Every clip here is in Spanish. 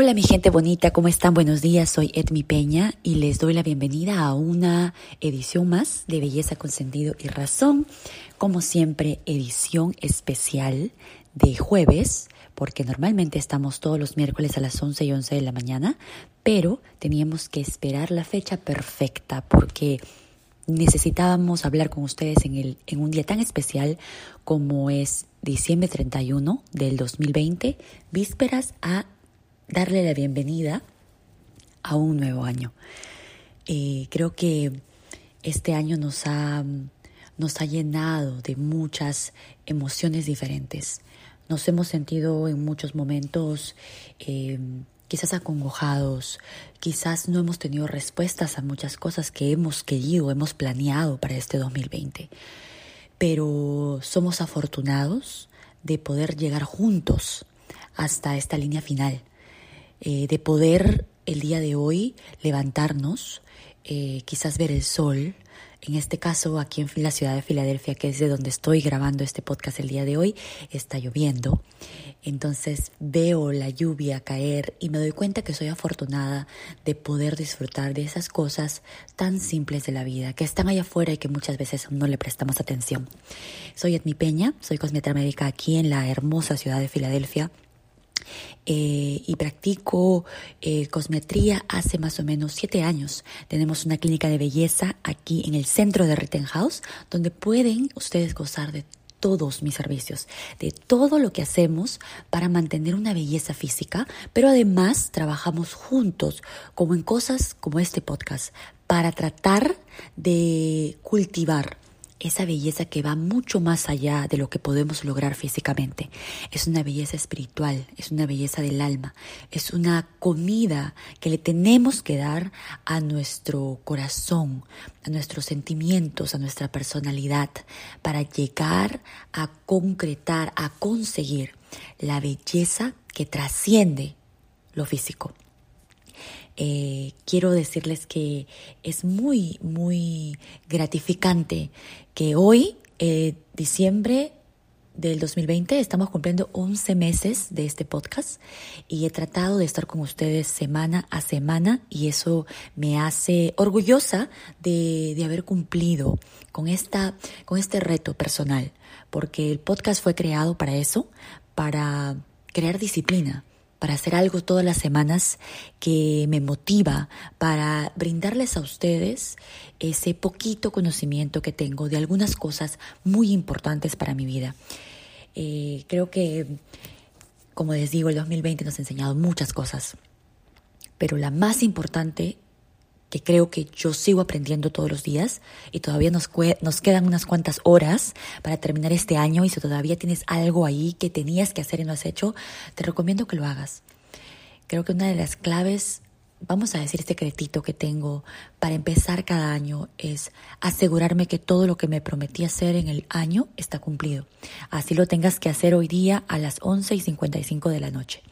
Hola mi gente bonita, ¿cómo están? Buenos días, soy Edmi Peña y les doy la bienvenida a una edición más de Belleza con Sentido y Razón. Como siempre, edición especial de jueves, porque normalmente estamos todos los miércoles a las 11 y 11 de la mañana, pero teníamos que esperar la fecha perfecta porque necesitábamos hablar con ustedes en, el, en un día tan especial como es diciembre 31 del 2020, vísperas a darle la bienvenida a un nuevo año. Eh, creo que este año nos ha, nos ha llenado de muchas emociones diferentes. Nos hemos sentido en muchos momentos eh, quizás acongojados, quizás no hemos tenido respuestas a muchas cosas que hemos querido, hemos planeado para este 2020. Pero somos afortunados de poder llegar juntos hasta esta línea final eh, de poder el día de hoy levantarnos, eh, quizás ver el sol. En este caso, aquí en la ciudad de Filadelfia, que es de donde estoy grabando este podcast el día de hoy, está lloviendo. Entonces veo la lluvia caer y me doy cuenta que soy afortunada de poder disfrutar de esas cosas tan simples de la vida, que están allá afuera y que muchas veces no le prestamos atención. Soy Edmi Peña, soy cosmetra médica aquí en la hermosa ciudad de Filadelfia y practico eh, cosmetría hace más o menos siete años. Tenemos una clínica de belleza aquí en el centro de Rittenhouse, donde pueden ustedes gozar de todos mis servicios, de todo lo que hacemos para mantener una belleza física, pero además trabajamos juntos, como en cosas como este podcast, para tratar de cultivar esa belleza que va mucho más allá de lo que podemos lograr físicamente. Es una belleza espiritual, es una belleza del alma, es una comida que le tenemos que dar a nuestro corazón, a nuestros sentimientos, a nuestra personalidad, para llegar a concretar, a conseguir la belleza que trasciende lo físico. Eh, quiero decirles que es muy, muy gratificante que hoy, eh, diciembre del 2020, estamos cumpliendo 11 meses de este podcast y he tratado de estar con ustedes semana a semana y eso me hace orgullosa de, de haber cumplido con, esta, con este reto personal, porque el podcast fue creado para eso, para crear disciplina, para hacer algo todas las semanas que me motiva para brindarles a ustedes ese poquito conocimiento que tengo de algunas cosas muy importantes para mi vida. Eh, creo que, como les digo, el 2020 nos ha enseñado muchas cosas, pero la más importante que creo que yo sigo aprendiendo todos los días y todavía nos, nos quedan unas cuantas horas para terminar este año y si todavía tienes algo ahí que tenías que hacer y no has hecho, te recomiendo que lo hagas. Creo que una de las claves, vamos a decir secretito que tengo para empezar cada año es asegurarme que todo lo que me prometí hacer en el año está cumplido. Así lo tengas que hacer hoy día a las 11 y 55 de la noche.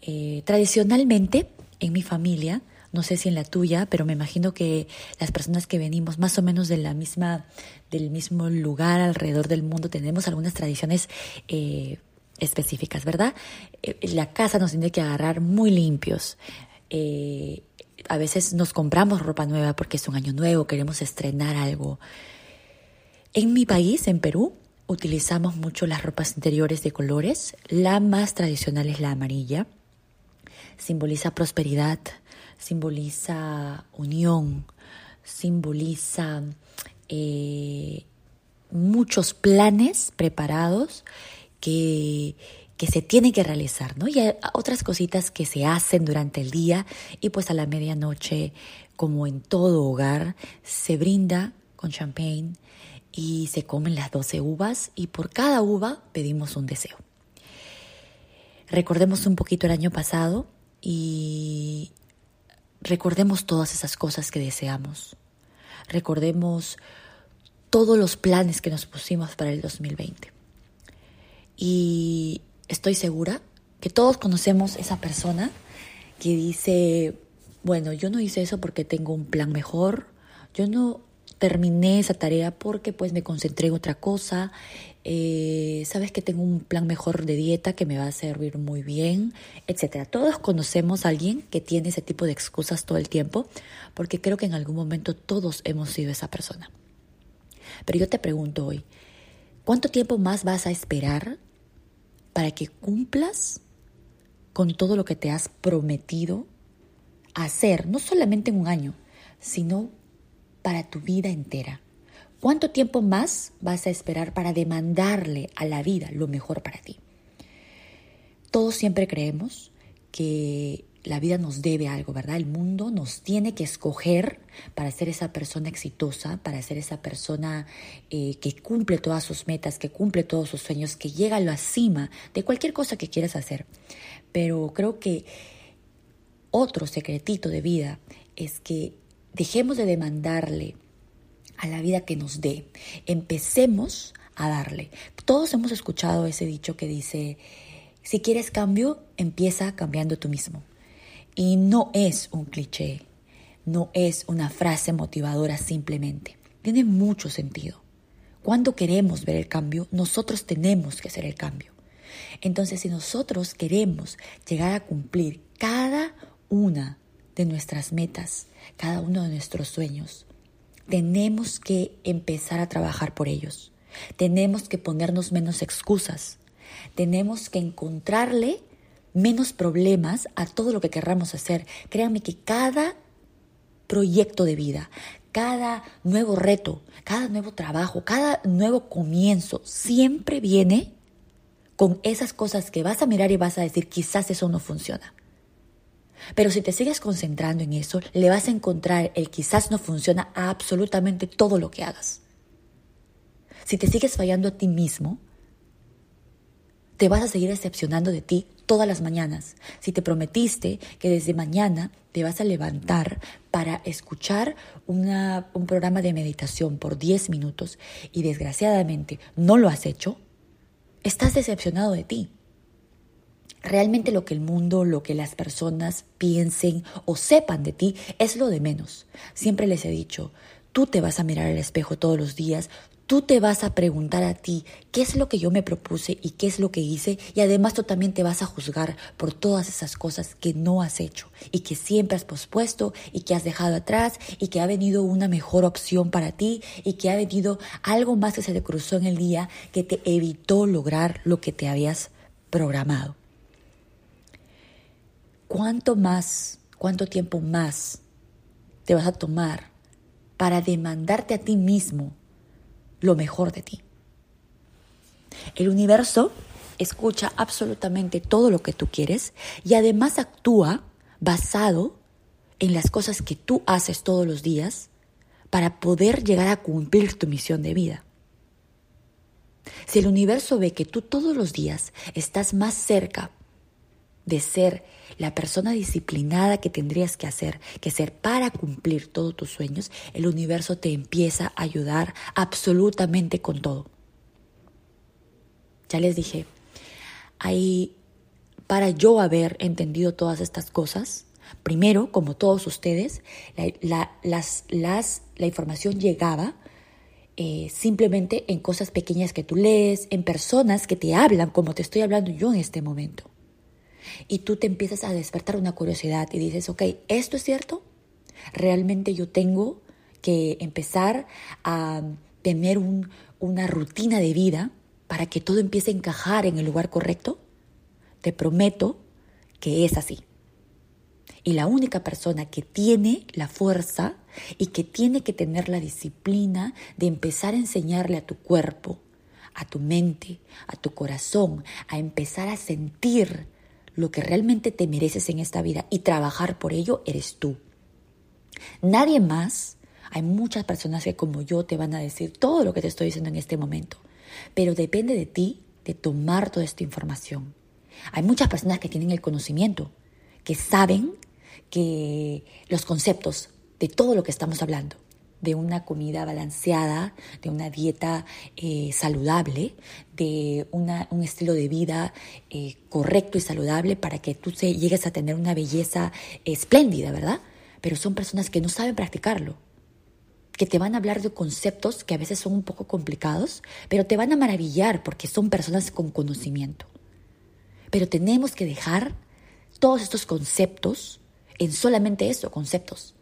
Eh, tradicionalmente, en mi familia, no sé si en la tuya, pero me imagino que las personas que venimos más o menos del mismo lugar alrededor del mundo tenemos algunas tradiciones eh, específicas, ¿verdad? Eh, la casa nos tiene que agarrar muy limpios. Eh, a veces nos compramos ropa nueva porque es un año nuevo, queremos estrenar algo. En mi país, en Perú, utilizamos mucho las ropas interiores de colores. La más tradicional es la amarilla. Simboliza prosperidad, simboliza unión, simboliza eh, muchos planes preparados que, que se tienen que realizar, ¿no? Y hay otras cositas que se hacen durante el día y pues a la medianoche, como en todo hogar, se brinda con champagne y se comen las 12 uvas y por cada uva pedimos un deseo. Recordemos un poquito el año pasado y recordemos todas esas cosas que deseamos. Recordemos todos los planes que nos pusimos para el 2020. Y estoy segura que todos conocemos esa persona que dice, bueno, yo no hice eso porque tengo un plan mejor, yo no terminé esa tarea porque pues me concentré en otra cosa. Eh, sabes que tengo un plan mejor de dieta que me va a servir muy bien, etcétera. Todos conocemos a alguien que tiene ese tipo de excusas todo el tiempo, porque creo que en algún momento todos hemos sido esa persona. Pero yo te pregunto hoy, ¿cuánto tiempo más vas a esperar para que cumplas con todo lo que te has prometido hacer, no solamente en un año, sino para tu vida entera. ¿Cuánto tiempo más vas a esperar para demandarle a la vida lo mejor para ti? Todos siempre creemos que la vida nos debe algo, ¿verdad? El mundo nos tiene que escoger para ser esa persona exitosa, para ser esa persona eh, que cumple todas sus metas, que cumple todos sus sueños, que llega a la cima de cualquier cosa que quieras hacer. Pero creo que otro secretito de vida es que dejemos de demandarle a la vida que nos dé. Empecemos a darle. Todos hemos escuchado ese dicho que dice, si quieres cambio, empieza cambiando tú mismo. Y no es un cliché, no es una frase motivadora simplemente. Tiene mucho sentido. Cuando queremos ver el cambio, nosotros tenemos que hacer el cambio. Entonces, si nosotros queremos llegar a cumplir cada una de nuestras metas, cada uno de nuestros sueños, tenemos que empezar a trabajar por ellos. Tenemos que ponernos menos excusas. Tenemos que encontrarle menos problemas a todo lo que querramos hacer. Créanme que cada proyecto de vida, cada nuevo reto, cada nuevo trabajo, cada nuevo comienzo siempre viene con esas cosas que vas a mirar y vas a decir, quizás eso no funciona. Pero si te sigues concentrando en eso, le vas a encontrar el quizás no funciona a absolutamente todo lo que hagas. Si te sigues fallando a ti mismo, te vas a seguir decepcionando de ti todas las mañanas. Si te prometiste que desde mañana te vas a levantar para escuchar un programa de meditación por 10 minutos y desgraciadamente no lo has hecho, estás decepcionado de ti. Realmente lo que el mundo, lo que las personas piensen o sepan de ti es lo de menos. Siempre les he dicho, tú te vas a mirar al espejo todos los días, tú te vas a preguntar a ti qué es lo que yo me propuse y qué es lo que hice y además tú también te vas a juzgar por todas esas cosas que no has hecho y que siempre has pospuesto y que has dejado atrás y que ha venido una mejor opción para ti y que ha venido algo más que se te cruzó en el día que te evitó lograr lo que te habías programado. ¿Cuánto más, cuánto tiempo más te vas a tomar para demandarte a ti mismo lo mejor de ti? El universo escucha absolutamente todo lo que tú quieres y además actúa basado en las cosas que tú haces todos los días para poder llegar a cumplir tu misión de vida. Si el universo ve que tú todos los días estás más cerca de ser la persona disciplinada que tendrías que hacer, que ser para cumplir todos tus sueños, el universo te empieza a ayudar absolutamente con todo. Ya les dije, ahí para yo haber entendido todas estas cosas, primero, como todos ustedes, la, las, las, la información llegaba eh, simplemente en cosas pequeñas que tú lees, en personas que te hablan como te estoy hablando yo en este momento y tú te empiezas a despertar una curiosidad y dices, ok, ¿esto es cierto? ¿Realmente yo tengo que empezar a tener una rutina de vida para que todo empiece a encajar en el lugar correcto? Te prometo que es así. Y la única persona que tiene la fuerza y que tiene que tener la disciplina de empezar a enseñarle a tu cuerpo, a tu mente, a tu corazón, a empezar a sentir lo que realmente te mereces en esta vida y trabajar por ello eres tú. Nadie más. Hay muchas personas que como yo te van a decir todo lo que te estoy diciendo en este momento, pero depende de ti de tomar toda esta información. Hay muchas personas que tienen el conocimiento, que saben que los conceptos de todo lo que estamos hablando, de una comida balanceada, de una dieta eh, saludable, de un estilo de vida eh, correcto y saludable para que tú llegues a tener una belleza espléndida, ¿verdad? Pero son personas que no saben practicarlo. que te van a hablar de conceptos que a veces son un poco complicados, pero te van a maravillar porque son personas con conocimiento. Pero tenemos que dejar todos estos conceptos en solamente eso, conceptos.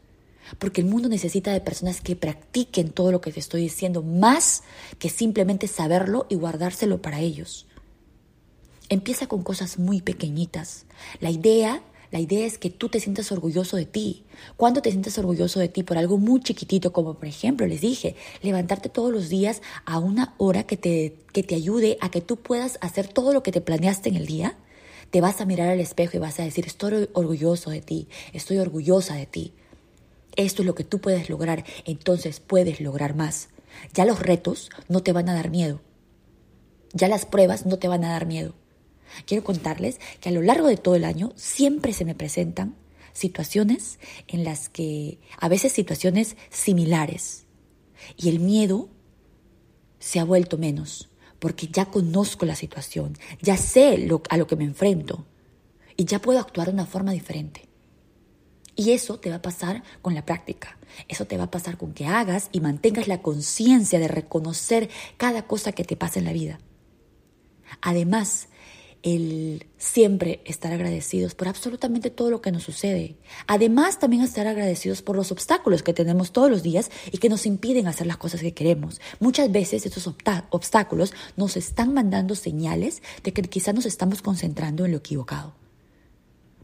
Porque el mundo necesita de personas que practiquen todo lo que te estoy diciendo, más que simplemente saberlo y guardárselo para ellos. Empieza con cosas muy pequeñitas. La idea la idea es que tú te sientas orgulloso de ti. ¿Cuándo te sientes orgulloso de ti? Por algo muy chiquitito, como por ejemplo, les dije, levantarte todos los días a una hora que te, que te ayude a que tú puedas hacer todo lo que te planeaste en el día. Te vas a mirar al espejo y vas a decir, estoy orgulloso de ti, estoy orgullosa de ti. Esto es lo que tú puedes lograr, entonces puedes lograr más. Ya los retos no te van a dar miedo. Ya las pruebas no te van a dar miedo. Quiero contarles que a lo largo de todo el año siempre se me presentan situaciones en las que, a veces situaciones similares, y el miedo se ha vuelto menos, porque ya conozco la situación, ya sé lo, a lo que me enfrento, y ya puedo actuar de una forma diferente. Y eso te va a pasar con la práctica. Eso te va a pasar con que hagas y mantengas la conciencia de reconocer cada cosa que te pasa en la vida. Además, el siempre estar agradecidos por absolutamente todo lo que nos sucede. Además, también estar agradecidos por los obstáculos que tenemos todos los días y que nos impiden hacer las cosas que queremos. Muchas veces estos obstáculos nos están mandando señales de que quizás nos estamos concentrando en lo equivocado.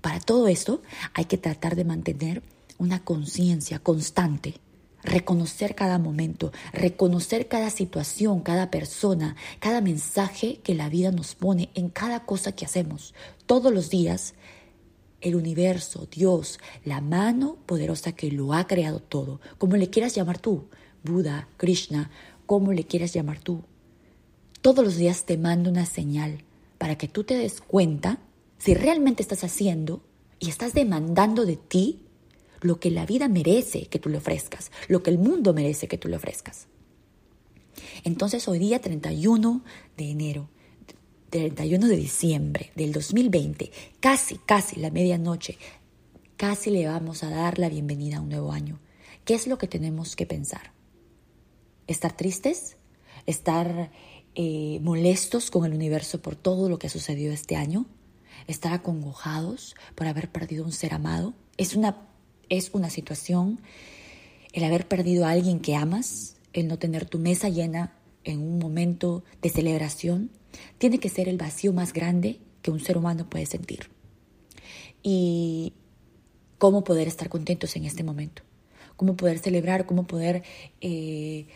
Para todo esto hay que tratar de mantener una conciencia constante reconocer cada momento, reconocer cada situación, cada persona, cada mensaje que la vida nos pone en cada cosa que hacemos. Todos los días, el universo, Dios, la mano poderosa que lo ha creado todo, como le quieras llamar tú, Buda, Krishna, como le quieras llamar tú. Todos los días te mando una señal para que tú te des cuenta si realmente estás haciendo y estás demandando de ti lo que la vida merece que tú le ofrezcas, lo que el mundo merece que tú le ofrezcas. Entonces hoy día 31 de enero, 31 de diciembre del 2020, casi, casi la medianoche, casi le vamos a dar la bienvenida a un nuevo año. ¿Qué es lo que tenemos que pensar? ¿Estar tristes? ¿Estar eh, molestos con el universo por todo lo que ha sucedido este año? ¿Estar acongojados por haber perdido un ser amado? Es una es una situación, el haber perdido a alguien que amas, el no tener tu mesa llena en un momento de celebración, tiene que ser el vacío más grande que un ser humano puede sentir. Y cómo poder estar contentos en este momento, cómo poder celebrar, cómo poder eh,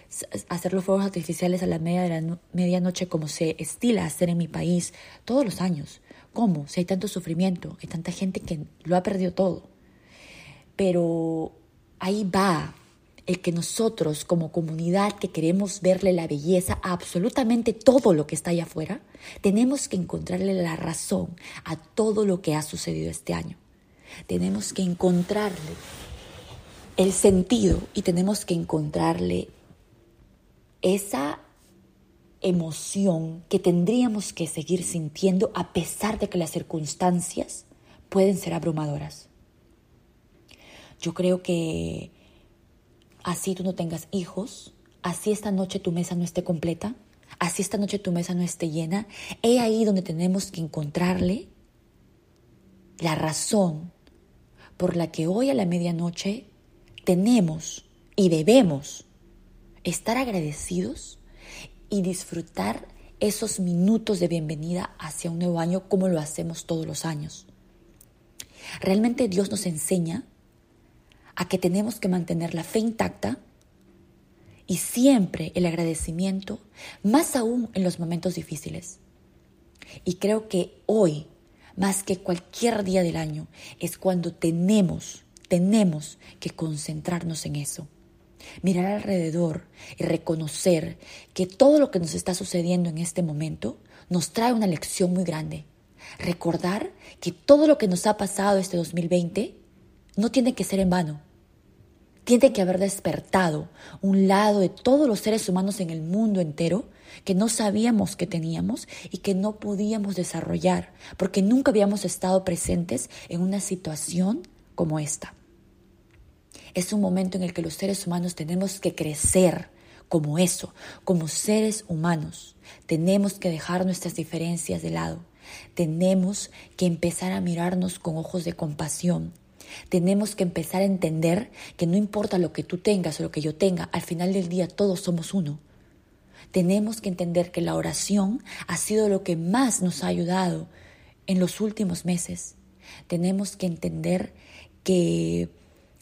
hacer los fuegos artificiales a la media de la medianoche como se estila hacer en mi país todos los años. ¿Cómo? Si hay tanto sufrimiento, hay tanta gente que lo ha perdido todo pero ahí va el que nosotros como comunidad que queremos verle la belleza a absolutamente todo lo que está allá afuera, tenemos que encontrarle la razón a todo lo que ha sucedido este año. Tenemos que encontrarle el sentido y tenemos que encontrarle esa emoción que tendríamos que seguir sintiendo a pesar de que las circunstancias pueden ser abrumadoras. Yo creo que así tú no tengas hijos, así esta noche tu mesa no esté completa, así esta noche tu mesa no esté llena, he ahí donde tenemos que encontrarle la razón por la que hoy a la medianoche tenemos y debemos estar agradecidos y disfrutar esos minutos de bienvenida hacia un nuevo año como lo hacemos todos los años. Realmente Dios nos enseña a que tenemos que mantener la fe intacta y siempre el agradecimiento, más aún en los momentos difíciles. Y creo que hoy, más que cualquier día del año, es cuando tenemos, tenemos que concentrarnos en eso. Mirar alrededor y reconocer que todo lo que nos está sucediendo en este momento nos trae una lección muy grande. Recordar que todo lo que nos ha pasado este 2020 no tiene que ser en vano tiene que haber despertado un lado de todos los seres humanos en el mundo entero que no sabíamos que teníamos y que no podíamos desarrollar porque nunca habíamos estado presentes en una situación como esta. Es un momento en el que los seres humanos tenemos que crecer como eso, como seres humanos. Tenemos que dejar nuestras diferencias de lado. Tenemos que empezar a mirarnos con ojos de compasión. Tenemos que empezar a entender que no importa lo que tú tengas o lo que yo tenga, al final del día todos somos uno. Tenemos que entender que la oración ha sido lo que más nos ha ayudado en los últimos meses. Tenemos que entender que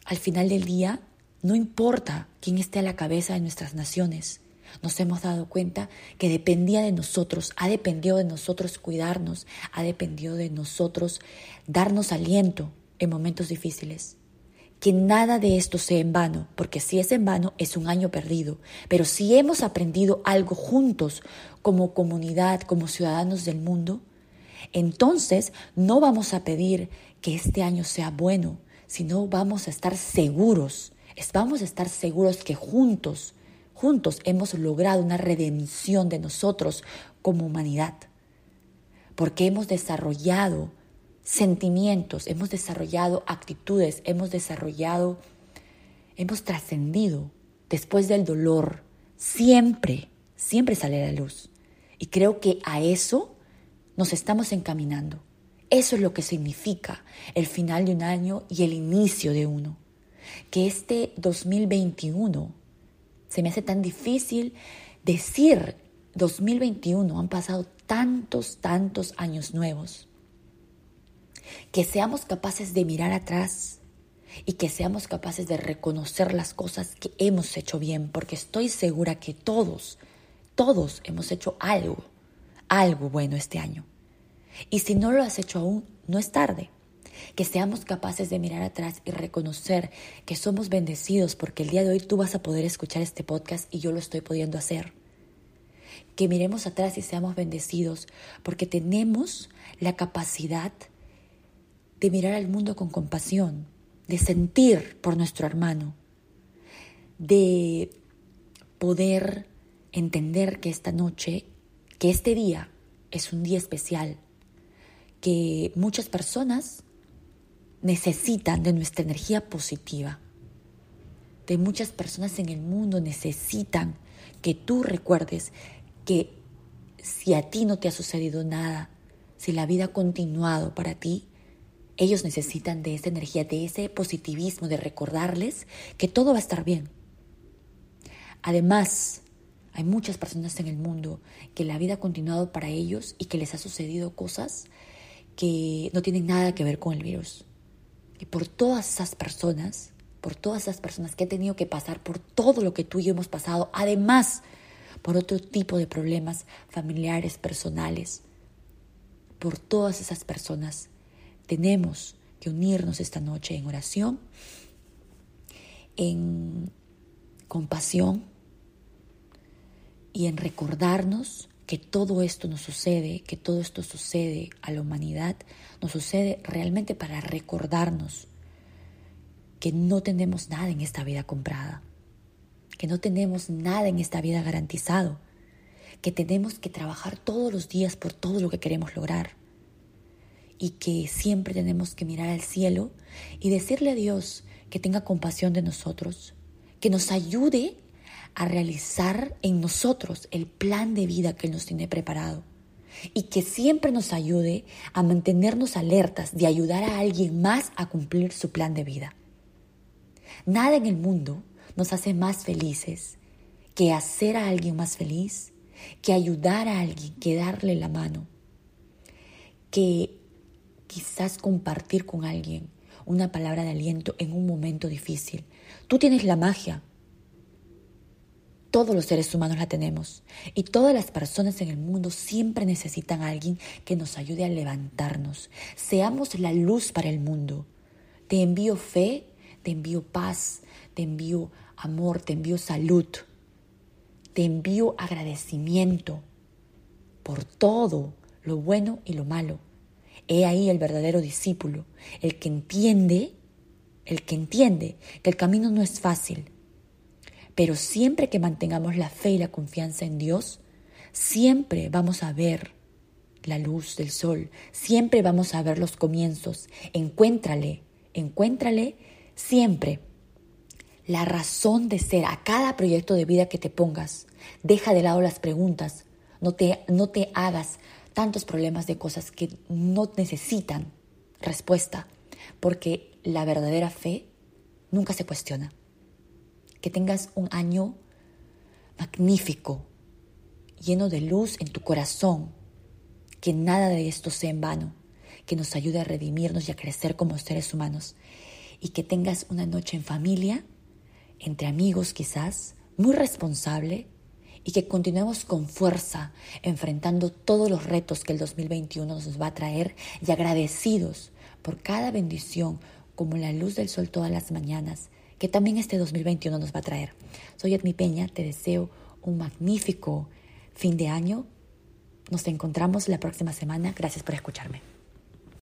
al final del día no importa quién esté a la cabeza de nuestras naciones. Nos hemos dado cuenta que dependía de nosotros, ha dependido de nosotros cuidarnos, ha dependido de nosotros darnos aliento en momentos difíciles. Que nada de esto sea en vano, porque si es en vano es un año perdido. Pero si hemos aprendido algo juntos como comunidad, como ciudadanos del mundo, entonces no vamos a pedir que este año sea bueno, sino vamos a estar seguros, vamos a estar seguros que juntos, juntos hemos logrado una redención de nosotros como humanidad, porque hemos desarrollado sentimientos, hemos desarrollado actitudes, hemos desarrollado, hemos trascendido después del dolor. Siempre, siempre sale la luz. Y creo que a eso nos estamos encaminando. Eso es lo que significa el final de un año y el inicio de uno. Que este 2021 se me hace tan difícil decir 2021, han pasado tantos, tantos años nuevos que seamos capaces de mirar atrás y que seamos capaces de reconocer las cosas que hemos hecho bien, porque estoy segura que todos, todos hemos hecho algo, algo bueno este año. Y si no lo has hecho aún, no es tarde. Que seamos capaces de mirar atrás y reconocer que somos bendecidos porque el día de hoy tú vas a poder escuchar este podcast y yo lo estoy pudiendo hacer. Que miremos atrás y seamos bendecidos porque tenemos la capacidad de mirar al mundo con compasión, de sentir por nuestro hermano, de poder entender que esta noche, que este día es un día especial, que muchas personas necesitan de nuestra energía positiva, de muchas personas en el mundo necesitan que tú recuerdes que si a ti no te ha sucedido nada, si la vida ha continuado para ti, ellos necesitan de esa energía, de ese positivismo, de recordarles que todo va a estar bien. Además, hay muchas personas en el mundo que la vida ha continuado para ellos y que les ha sucedido cosas que no tienen nada que ver con el virus. Y por todas esas personas, por todas esas personas que han tenido que pasar por todo lo que tú y yo hemos pasado, además por otro tipo de problemas familiares, personales, por todas esas personas tenemos que unirnos esta noche en oración, en compasión y en recordarnos que todo esto nos sucede, que todo esto sucede a la humanidad, nos sucede realmente para recordarnos que no tenemos nada en esta vida comprada, que no tenemos nada en esta vida garantizado, que tenemos que trabajar todos los días por todo lo que queremos lograr y que siempre tenemos que mirar al cielo y decirle a Dios que tenga compasión de nosotros, que nos ayude a realizar en nosotros el plan de vida que nos tiene preparado y que siempre nos ayude a mantenernos alertas de ayudar a alguien más a cumplir su plan de vida. Nada en el mundo nos hace más felices que hacer a alguien más feliz, que ayudar a alguien, que darle la mano, que quizás compartir con alguien una palabra de aliento en un momento difícil. Tú tienes la magia. Todos los seres humanos la tenemos y todas las personas en el mundo siempre necesitan a alguien que nos ayude a levantarnos. Seamos la luz para el mundo. Te envío fe, te envío paz, te envío amor, te envío salud, te envío agradecimiento por todo lo bueno y lo malo He ahí el verdadero discípulo, el que entiende, el que entiende que el camino no es fácil. Pero siempre que mantengamos la fe y la confianza en Dios, siempre vamos a ver la luz del sol, siempre vamos a ver los comienzos. Encuéntrale, encuéntrale siempre la razón de ser a cada proyecto de vida que te pongas. Deja de lado las preguntas. No te, no te hagas tantos problemas de cosas que no necesitan respuesta, porque la verdadera fe nunca se cuestiona. Que tengas un año magnífico, lleno de luz en tu corazón, que nada de esto sea en vano, que nos ayude a redimirnos y a crecer como seres humanos, y que tengas una noche en familia, entre amigos quizás, muy responsable, y que continuemos con fuerza enfrentando todos los retos que el 2021 nos va a traer y agradecidos por cada bendición como la luz del sol todas las mañanas que también este 2021 nos va a traer. Soy Edmi Peña, te deseo un magnífico fin de año. Nos encontramos la próxima semana. Gracias por escucharme.